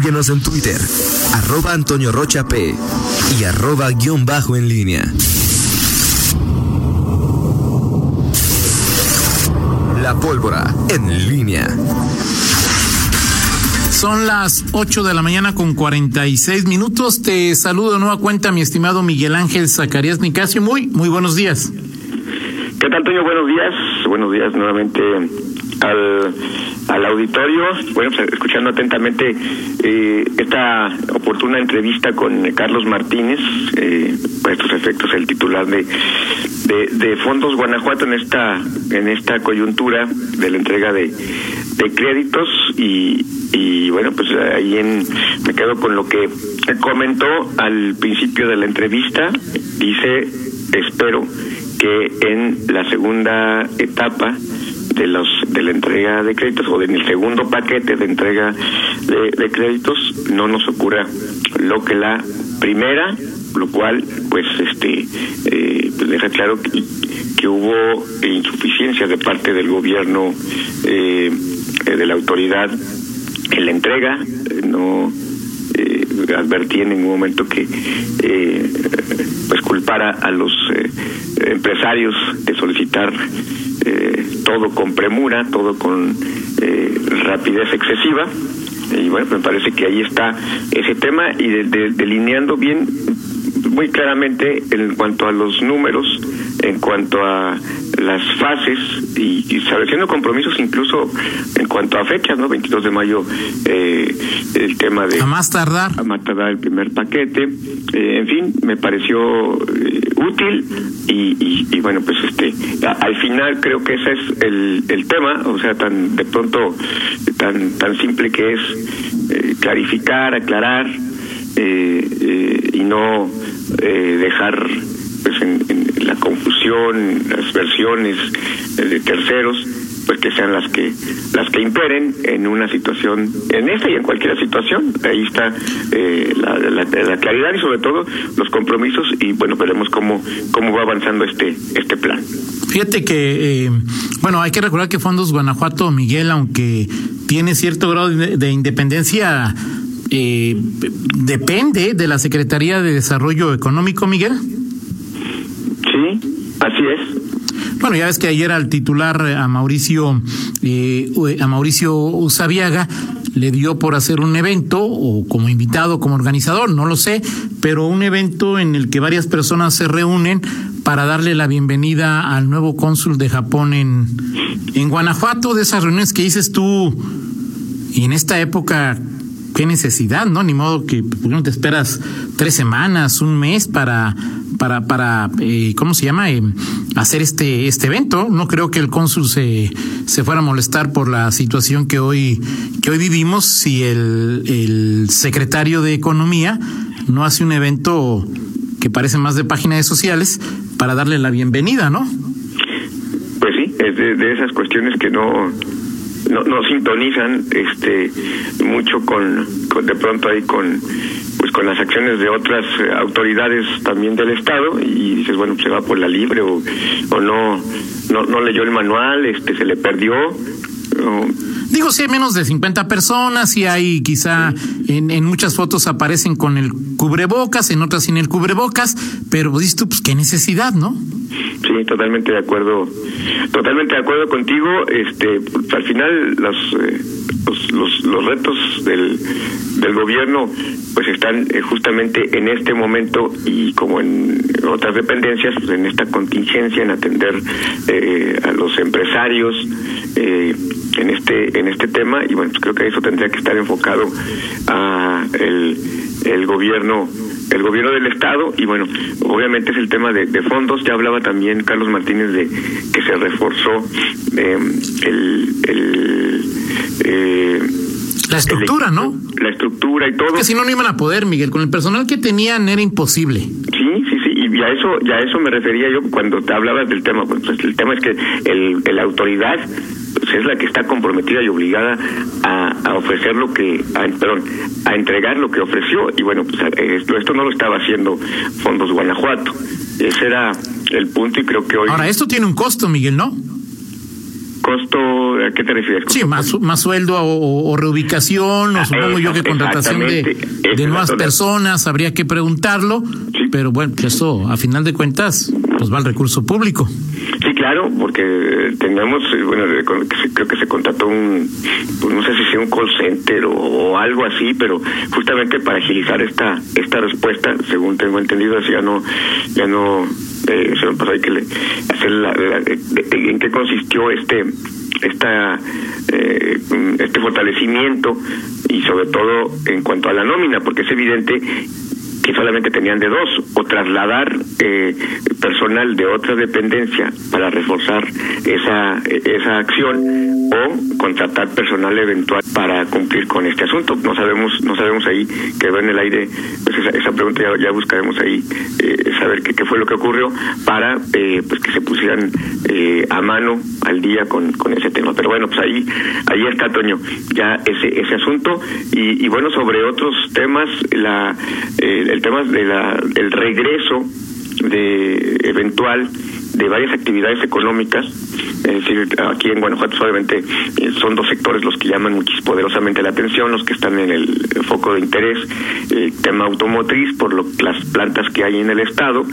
Síguenos en Twitter, arroba Antonio Rocha P y arroba guion bajo en línea. La pólvora en línea. Son las 8 de la mañana con 46 minutos. Te saludo de nueva cuenta, mi estimado Miguel Ángel Zacarías Nicasio. Muy, muy buenos días. ¿Qué tal, Antonio? Buenos días. Buenos días nuevamente al, al auditorio. Bueno, pues, escuchando atentamente eh, esta oportuna entrevista con Carlos Martínez, eh, para estos efectos el titular de, de, de, Fondos Guanajuato en esta en esta coyuntura de la entrega de, de créditos y, y bueno, pues ahí en, me quedo con lo que comentó al principio de la entrevista. Dice, espero que en la segunda etapa de los de la entrega de créditos o en el segundo paquete de entrega de, de créditos no nos ocurra lo que la primera lo cual pues este eh, pues deja claro que, que hubo insuficiencia de parte del gobierno eh, de la autoridad en la entrega no eh, advertí en ningún momento que eh, pues culpara a los eh, empresarios de solicitar eh, todo con premura, todo con eh, rapidez excesiva. Y bueno, me parece que ahí está ese tema y de, de, delineando bien, muy claramente en cuanto a los números, en cuanto a las fases y, y estableciendo compromisos incluso en cuanto a fechas, ¿no? 22 de mayo, eh, el tema de... A más tardar. A más tardar el primer paquete. Eh, en fin, me pareció eh, útil y, y, y, bueno, pues este, a, al final creo que ese es el, el tema, o sea, tan de pronto, tan, tan simple que es eh, clarificar, aclarar y no dejar pues en, las versiones de terceros, pues que sean las que las que imperen en una situación, en esta y en cualquier situación. Ahí está eh, la, la, la, claridad y sobre todo los compromisos y bueno veremos cómo cómo va avanzando este este plan. Fíjate que eh, bueno hay que recordar que Fondos Guanajuato Miguel, aunque tiene cierto grado de, de independencia eh, depende de la Secretaría de Desarrollo Económico, Miguel. Sí, así es. Bueno, ya ves que ayer al titular a Mauricio eh, a Mauricio Usabiaga le dio por hacer un evento o como invitado, como organizador, no lo sé, pero un evento en el que varias personas se reúnen para darle la bienvenida al nuevo cónsul de Japón en, en Guanajuato, de esas reuniones que dices tú, y en esta época qué necesidad, ¿no? Ni modo que no te esperas tres semanas, un mes para, para, para, eh, ¿cómo se llama? Eh, hacer este, este evento. No creo que el cónsul se, se fuera a molestar por la situación que hoy, que hoy vivimos si el, el secretario de Economía no hace un evento que parece más de páginas sociales para darle la bienvenida, ¿no? Pues sí, es de, de esas cuestiones que no, no, no sintonizan este mucho con, de pronto ahí con pues con las acciones de otras eh, autoridades también del estado y dices bueno se va por la libre o, o no, no no leyó el manual este se le perdió Digo, si hay menos de 50 personas, y hay quizá en, en, muchas fotos aparecen con el cubrebocas, en otras sin el cubrebocas, pero dices pues qué necesidad, ¿no? Sí, totalmente de acuerdo, totalmente de acuerdo contigo. Este, al final los, eh, los, los, los retos del, del gobierno pues están eh, justamente en este momento y como en otras dependencias, pues en esta contingencia, en atender eh, a los empresarios eh, en este en este tema y bueno, pues creo que eso tendría que estar enfocado a el, el gobierno el gobierno del estado y bueno obviamente es el tema de, de fondos ya hablaba también Carlos Martínez de que se reforzó eh, el, el eh, la estructura, el, ¿no? La estructura y todo. Que si no, no iban a poder, Miguel. Con el personal que tenían era imposible. Sí, sí, sí. Y a eso, ya eso me refería yo cuando te hablabas del tema. Pues el tema es que el, el autoridad pues, es la que está comprometida y obligada a, a ofrecer lo que, a, perdón, a entregar lo que ofreció. Y bueno, pues esto, esto no lo estaba haciendo Fondos Guanajuato. Ese era el punto y creo que hoy. Ahora, esto tiene un costo, Miguel, ¿no? ¿Costo a qué te refieres? Sí, más, más sueldo o, reubicación, o ah, supongo yo que contratación de, de nuevas personas, habría que preguntarlo, pero bueno, eso a final de cuentas pues va al recurso público. Claro, porque teníamos, eh, bueno, creo que se contrató un, pues no sé si sea un call center o, algo así, pero justamente para agilizar esta esta respuesta, según tengo entendido, ya no, ya no, eh, pues hay que hacer la, en qué consistió este esta eh, este fortalecimiento y sobre todo en cuanto a la nómina, porque es evidente que solamente tenían de dos, o trasladar eh, personal de otra dependencia para reforzar esa, esa acción, o contratar personal eventual para cumplir con este asunto. No sabemos, no sabemos ahí, quedó en el aire, pues esa, pregunta ya, buscaremos ahí, eh, saber qué, fue lo que ocurrió para eh, pues que se pusieran a mano al día con, con ese tema. Pero bueno, pues ahí, ahí está, Toño, ya ese, ese asunto. Y, y bueno, sobre otros temas, la, el tema de la, el regreso de eventual de varias actividades económicas, es decir, aquí en Guanajuato solamente eh, son dos sectores los que llaman poderosamente la atención, los que están en el foco de interés, el tema automotriz por lo, las plantas que hay en el estado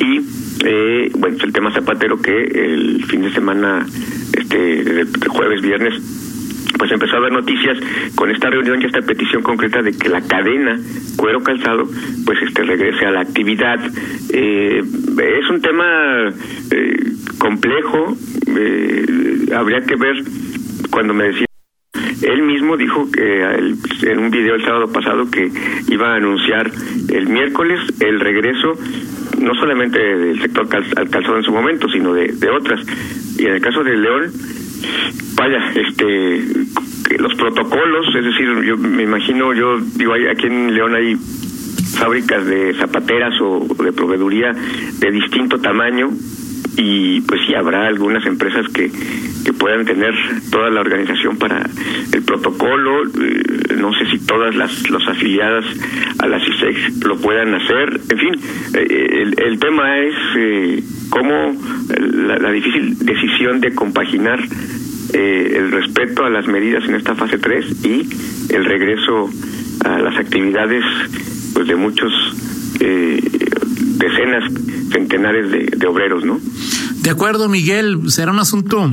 y eh, bueno, el tema zapatero que el fin de semana, este, jueves, viernes, pues empezó a haber noticias con esta reunión y esta petición concreta de que la cadena cuero calzado pues este regrese a la actividad eh, es un tema eh, complejo eh, habría que ver cuando me decía él mismo dijo que en un video el sábado pasado que iba a anunciar el miércoles el regreso no solamente del sector al calzado en su momento, sino de otras. Y en el caso de León, vaya, este, los protocolos, es decir, yo me imagino, yo digo, aquí en León hay fábricas de zapateras o de proveeduría de distinto tamaño y pues sí habrá algunas empresas que, que puedan tener toda la organización para el protocolo, eh, no sé si todas las los afiliadas a la CISEX lo puedan hacer, en fin, eh, el, el, tema es eh, cómo la, la difícil decisión de compaginar eh, el respeto a las medidas en esta fase 3 y el regreso a las actividades pues de muchos eh, decenas, centenares de, obreros, ¿no? De acuerdo, Miguel, será un asunto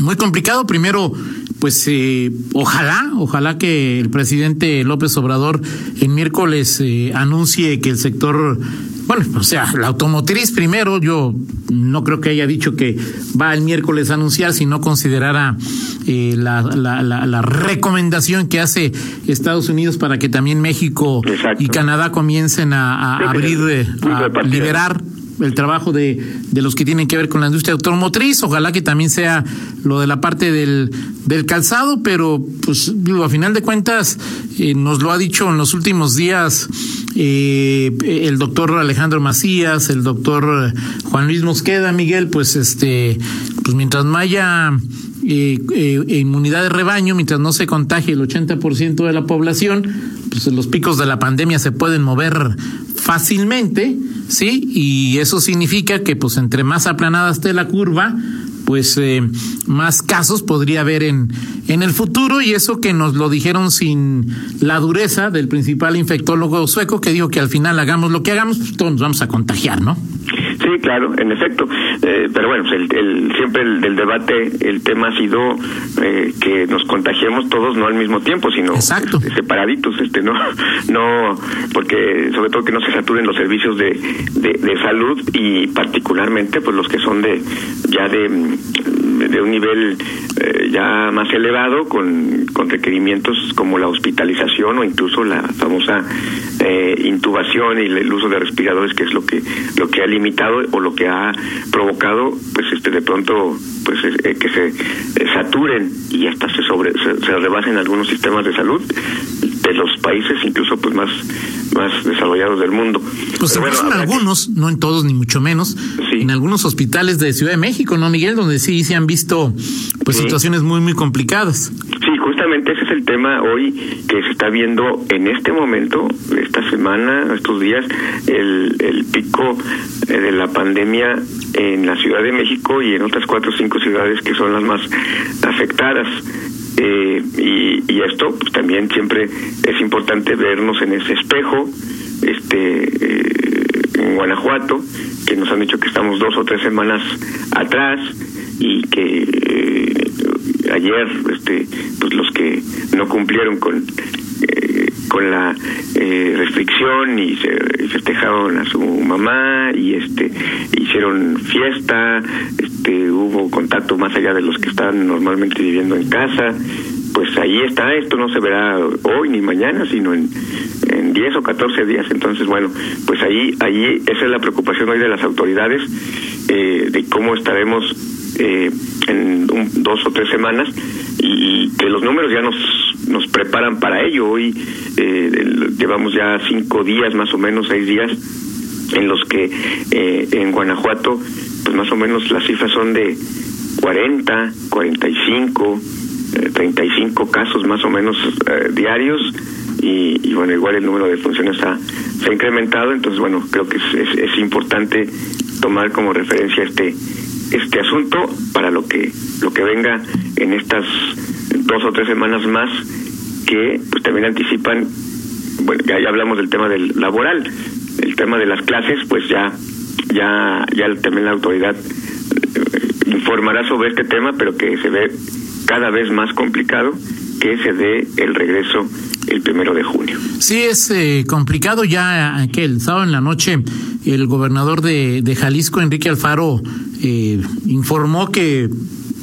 muy complicado. Primero, pues eh, ojalá, ojalá que el presidente López Obrador en miércoles eh, anuncie que el sector bueno, o sea, la automotriz primero, yo no creo que haya dicho que va el miércoles a anunciar si no considerara eh, la, la, la, recomendación que hace Estados Unidos para que también México y Canadá comiencen a, abrir, eh, a liberar el trabajo de, de, los que tienen que ver con la industria automotriz. Ojalá que también sea lo de la parte del, del calzado, pero pues a final de cuentas eh, nos lo ha dicho en los últimos días eh, el doctor Alejandro Macías, el doctor Juan Luis Mosqueda, Miguel, pues este, pues mientras no haya eh, eh, inmunidad de rebaño, mientras no se contagie el 80% de la población, pues los picos de la pandemia se pueden mover fácilmente, ¿sí? Y eso significa que pues entre más aplanada esté la curva, pues eh, más casos podría haber en, en el futuro y eso que nos lo dijeron sin la dureza del principal infectólogo sueco que dijo que al final hagamos lo que hagamos, pues todos nos vamos a contagiar, ¿no? Sí, claro, en efecto. Eh, pero bueno, pues el, el, siempre el, del debate, el tema ha sido eh, que nos contagiemos todos, no al mismo tiempo, sino Exacto. Este, separaditos, este, no, no, porque sobre todo que no se saturen los servicios de, de, de salud y particularmente, pues los que son de ya de, de un nivel eh, ya más elevado con, con requerimientos como la hospitalización o incluso la famosa eh, intubación y el uso de respiradores que es lo que lo que ha limitado o lo que ha provocado pues este de pronto pues eh, que se saturen y hasta se sobre se, rebasen algunos sistemas de salud de los países incluso pues más más desarrollados del mundo. Pues en algunos, no en todos ni mucho menos, en algunos hospitales de Ciudad de México, ¿no, Miguel? Donde sí se han visto pues situaciones muy, muy complicadas. Sí, justamente ese es el tema hoy que se está viendo en este momento, esta semana, estos días, el, el pico eh, de la pandemia en la Ciudad de México y en otras cuatro o cinco ciudades que son las más afectadas. Eh, y, esto pues, también siempre es importante vernos en ese espejo este eh, en Guanajuato que nos han dicho que estamos dos o tres semanas atrás y que eh, ayer este pues los que no cumplieron con con la restricción y se festejaron a su mamá y este hicieron fiesta este hubo contacto más allá de los que están normalmente viviendo en casa. Pues ahí está esto no se verá hoy ni mañana sino en en 10 o 14 días. Entonces bueno pues ahí ahí esa es la preocupación hoy de las autoridades eh, de cómo estaremos eh, en dos o tres semanas y que los números ya nos nos preparan para ello. Hoy eh, llevamos ya cinco días, más o menos seis días, en los que eh, en Guanajuato, pues más o menos las cifras son de 40, 45, eh, 35 casos más o menos eh, diarios. Y, y, bueno, igual el número de funciones ha, se ha incrementado, entonces bueno, creo que es, es, importante tomar como referencia este este asunto para lo que lo que venga en estas dos o tres semanas más que pues también anticipan, bueno, ya, hablamos del tema del laboral, el tema de las clases, pues ya, ya, ya también la autoridad eh, informará sobre este tema, pero que se ve cada vez más complicado que se dé el regreso el primero de junio. Sí, es eh, complicado ya que sábado en la noche el gobernador de, de Jalisco, Enrique Alfaro, eh, informó que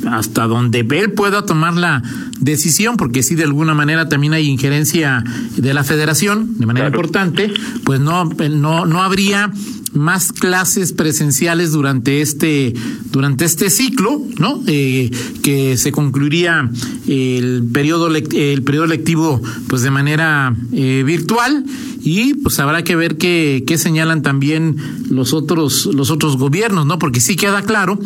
hasta donde él pueda tomar la decisión, porque si de alguna manera también hay injerencia de la federación, de manera importante, pues no, no, no habría más clases presenciales durante este durante este ciclo, ¿no? Eh, que se concluiría el periodo el periodo lectivo pues de manera eh, virtual y pues habrá que ver qué, qué señalan también los otros los otros gobiernos, ¿no? Porque sí queda claro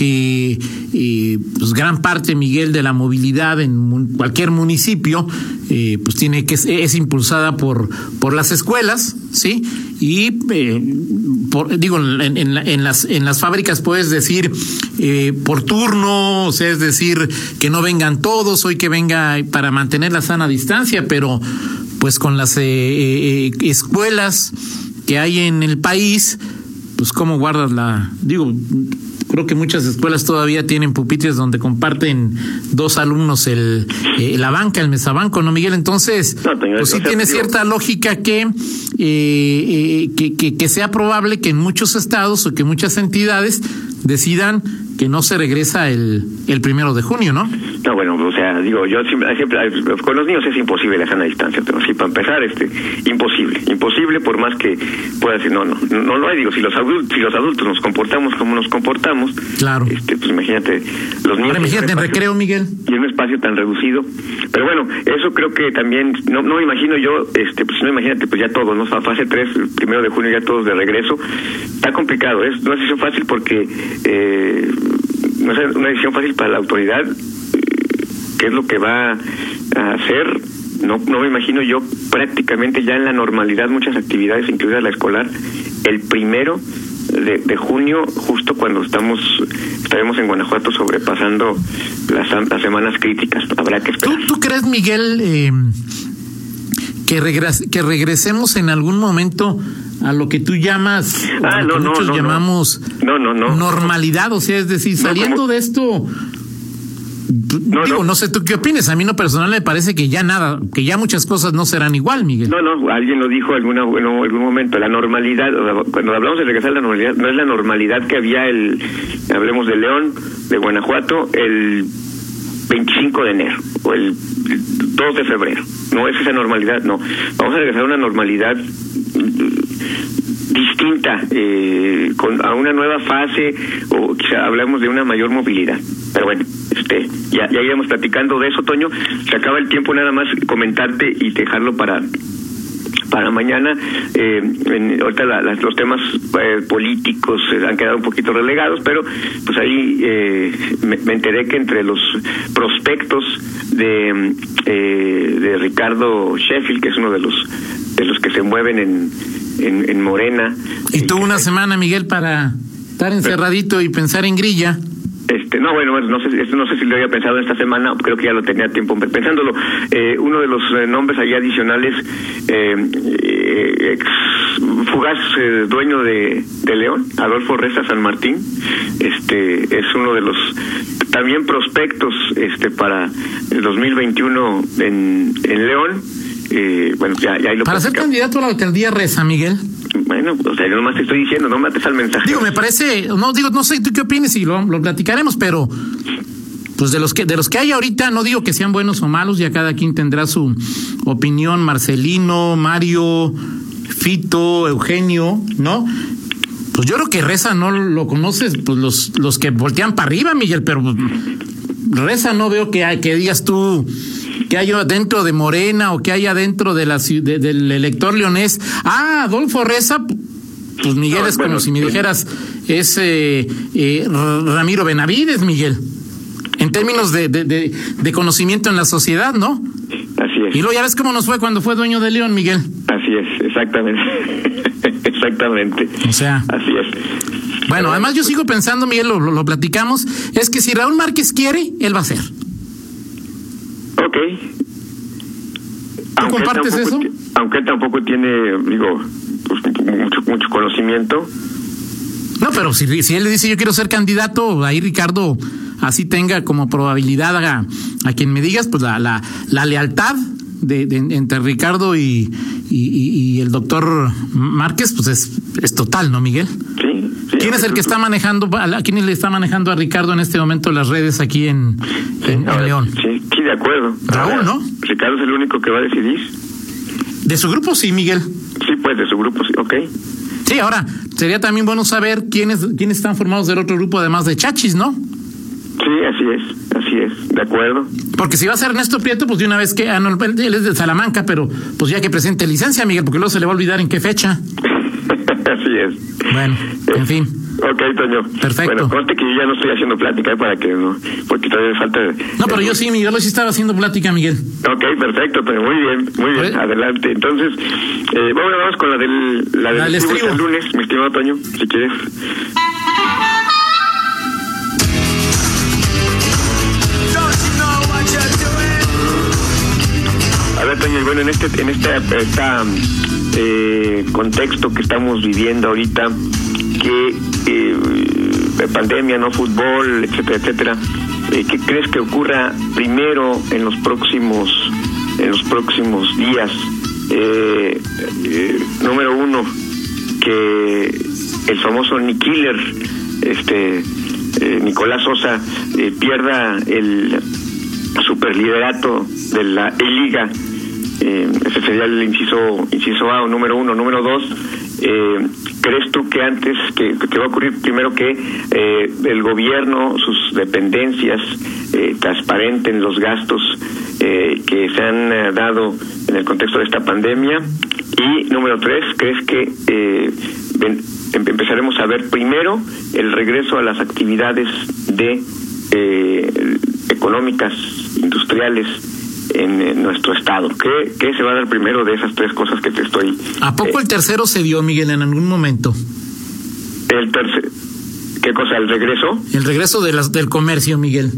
que eh, pues gran parte, Miguel, de la movilidad en cualquier municipio, eh, pues tiene que es impulsada por por las escuelas, sí, y eh, digo en, las en las fábricas puedes decir por turno, o sea, es decir que no vengan todos, hoy que venga para mantener la sana distancia, pero pues con las escuelas que hay en el país, pues cómo guardas la, digo, Creo que muchas escuelas todavía tienen pupitres donde comparten dos alumnos el eh, la banca, el mesabanco, ¿no, Miguel? Entonces, pues sí tiene cierta lógica que, eh, eh, que, que, que sea probable que en muchos estados o que muchas entidades decidan que no se regresa el, el primero de junio, ¿no? No, bueno, o sea, digo, yo siempre, con los niños es imposible la sana distancia, pero sí, para empezar, este, imposible, imposible por más que pueda decir, no, no, no lo hay, digo, si los adultos, si los adultos nos comportamos como nos comportamos, claro. este, pues imagínate, los niños... imagínate en recreo, Miguel. Y en un espacio tan reducido, pero bueno, eso creo que también, no, no me imagino yo, este, pues no imagínate, pues ya todos, ¿no? Fase 3, primero de junio ya todos de regreso, está complicado, es, no es eso fácil porque... Eh, no es una decisión fácil para la autoridad qué es lo que va a hacer no no me imagino yo prácticamente ya en la normalidad muchas actividades incluida la escolar el primero de, junio justo cuando estamos estaremos en Guanajuato sobrepasando las, las semanas críticas habrá que esperar. ¿Tú, crees Miguel eh, que que regresemos en algún momento a lo que tú llamas, ah, muchos llamamos no. No, normalidad, o sea, es decir, saliendo de esto, digo, no. sé tú qué opinas, a mí no personal me parece que ya nada, que ya muchas cosas no serán igual, Miguel. No, no, alguien lo dijo en algún momento, la normalidad, cuando hablamos de regresar a la normalidad, no es la normalidad que había el, hablemos de León, de Guanajuato, el 25 de enero o el 2 de febrero. No es esa normalidad, no. Vamos a regresar a una normalidad distinta, eh, con a una nueva fase o quizá hablamos de una mayor movilidad. Pero bueno, este, ya, ya platicando de eso, Toño. Se acaba el tiempo nada más comentarte y dejarlo para para mañana. Eh, en, ahorita los temas eh, políticos han quedado un poquito relegados, pero pues ahí eh, me, me, enteré que entre los prospectos de, eh, de Ricardo Sheffield, que es uno de los de los que se mueven en, en, en Morena. Y tuvo una semana, Miguel, para estar encerradito y pensar en grilla. Este, no, bueno, no sé, no sé si lo había pensado esta semana, creo que ya lo tenía tiempo pensándolo. Eh, uno de los eh, nombres ahí adicionales, eh, eh ex fugaz eh, dueño de, de León, Adolfo Reza San Martín, este, es uno de los también prospectos este para el 2021 en, en León. Eh, bueno, ya, ya lo Para ser candidato a la alcaldía Reza, Miguel. Bueno, o sea, yo nomás te estoy diciendo, no mates al mensaje. Digo, me parece, no digo, no sé tú qué opinas y lo, lo platicaremos, pero pues de los que de los que hay ahorita no digo que sean buenos o malos, ya cada quien tendrá su opinión, Marcelino, Mario, Fito, Eugenio, ¿no? Pues yo creo que Reza no lo conoces, pues los los que voltean para arriba, Miguel, pero Reza no veo que que digas tú que hay dentro de Morena o que haya dentro de la de, del elector leonés. Ah, Adolfo Reza, pues Miguel no, es bueno, como si me dijeras, es eh, eh, Ramiro Benavides, Miguel. En términos de, de, de, de, conocimiento en la sociedad, ¿no? Así es. Y luego ya ves cómo nos fue cuando fue dueño de León, Miguel. Así es, exactamente. exactamente. O sea. Así es. Bueno, además yo sigo pensando, Miguel, lo, lo, lo platicamos, es que si Raúl Márquez quiere, él va a ¿Tú compartes eso? Aunque él tampoco tiene, digo, pues, mucho, mucho conocimiento. No, pero si, si él le dice yo quiero ser candidato, ahí Ricardo así tenga como probabilidad a, a quien me digas, pues la, la, la lealtad de, de, entre Ricardo y, y, y, el doctor Márquez, pues es, es total, ¿no, Miguel? Sí. Sí ¿Quién es el que está manejando, a quién le está manejando a Ricardo en este momento las redes aquí en, sí, en, en León? Sí, sí, de acuerdo. Raúl, ¿no? Ricardo es el único que va a decidir. De su grupo sí, Miguel. Sí, pues de su grupo sí, ok. Sí, ahora, sería también bueno saber quiénes, quiénes están formados del otro grupo además de Chachis, ¿no? Sí, así es, así es, de acuerdo. Porque si va a ser Ernesto Prieto, pues de una vez que, ah, no, él es de Salamanca, pero pues ya que presente licencia, Miguel, porque luego se le va a olvidar en qué fecha. Así es. Bueno, en fin. Ok, Toño. Perfecto. Bueno, conste que yo ya no estoy haciendo plática ¿eh? para que no, porque todavía falta. No, pero yo sí, Miguel, sí estaba haciendo plática, Miguel. Ok, perfecto, Toño. Muy bien, muy bien. Adelante. Entonces, eh, vamos, vamos con la del, la del, La del lunes, mi estimado Toño, si quieres. Bueno, en este, en este esta, eh, contexto que estamos viviendo ahorita, que eh, de pandemia, no fútbol, etcétera, etcétera, eh, ¿qué crees que ocurra primero en los próximos, en los próximos días? Eh, número uno, que el famoso Nick Killer, este Nicolás Sosa, pierda el superliderato de la E-Liga. Eh, ese sería el inciso, inciso A o número uno. Número dos, eh, ¿crees tú que antes, que, que, va a ocurrir primero que eh, el gobierno, sus dependencias, eh, transparenten los gastos eh, que se han eh, dado en el contexto de esta pandemia? Y número tres, ¿crees que em, empezaremos a ver primero el regreso a las actividades de económicas, industriales en, en, nuestro estado. ¿Qué, ¿Qué se va a dar primero de esas tres cosas que te estoy... ¿A poco eh, el tercero se dio, Miguel, en algún momento? El tercer... ¿Qué cosa? ¿El regreso? El regreso de las, del comercio, Miguel.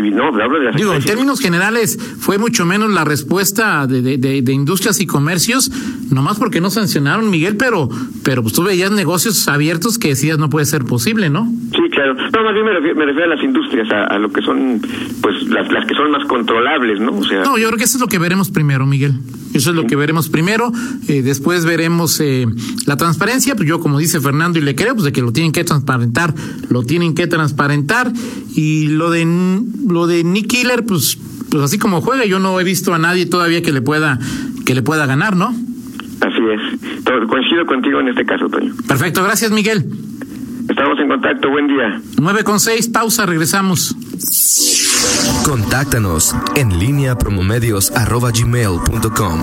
No, hablo de las Digo, en términos generales, fue mucho menos la respuesta de, de, de, de industrias y comercios, nomás porque no sancionaron, Miguel, pero, pero pues tú veías negocios abiertos que decías no puede ser posible, ¿no? Sí, claro. No, más bien me refiero, me refiero a las industrias, a, a, lo que son, pues, las, las que son más controlables, ¿no? O sea... No, yo creo que eso es lo que veremos primero, Miguel. Eso es lo que veremos primero. Eh, después veremos eh, la transparencia. Pues yo, como dice Fernando, y le creo, pues de que lo tienen que transparentar, lo tienen que transparentar. Y lo de lo de Nick Killer, pues, pues así como juega, yo no he visto a nadie todavía que le pueda que le pueda ganar, ¿no? Así es. Todo, coincido contigo en este caso, Toño. Perfecto, gracias Miguel. Estamos en contacto, buen día. 9 con 6, pausa, regresamos. Contáctanos en línea promomedios arroba gmail.com.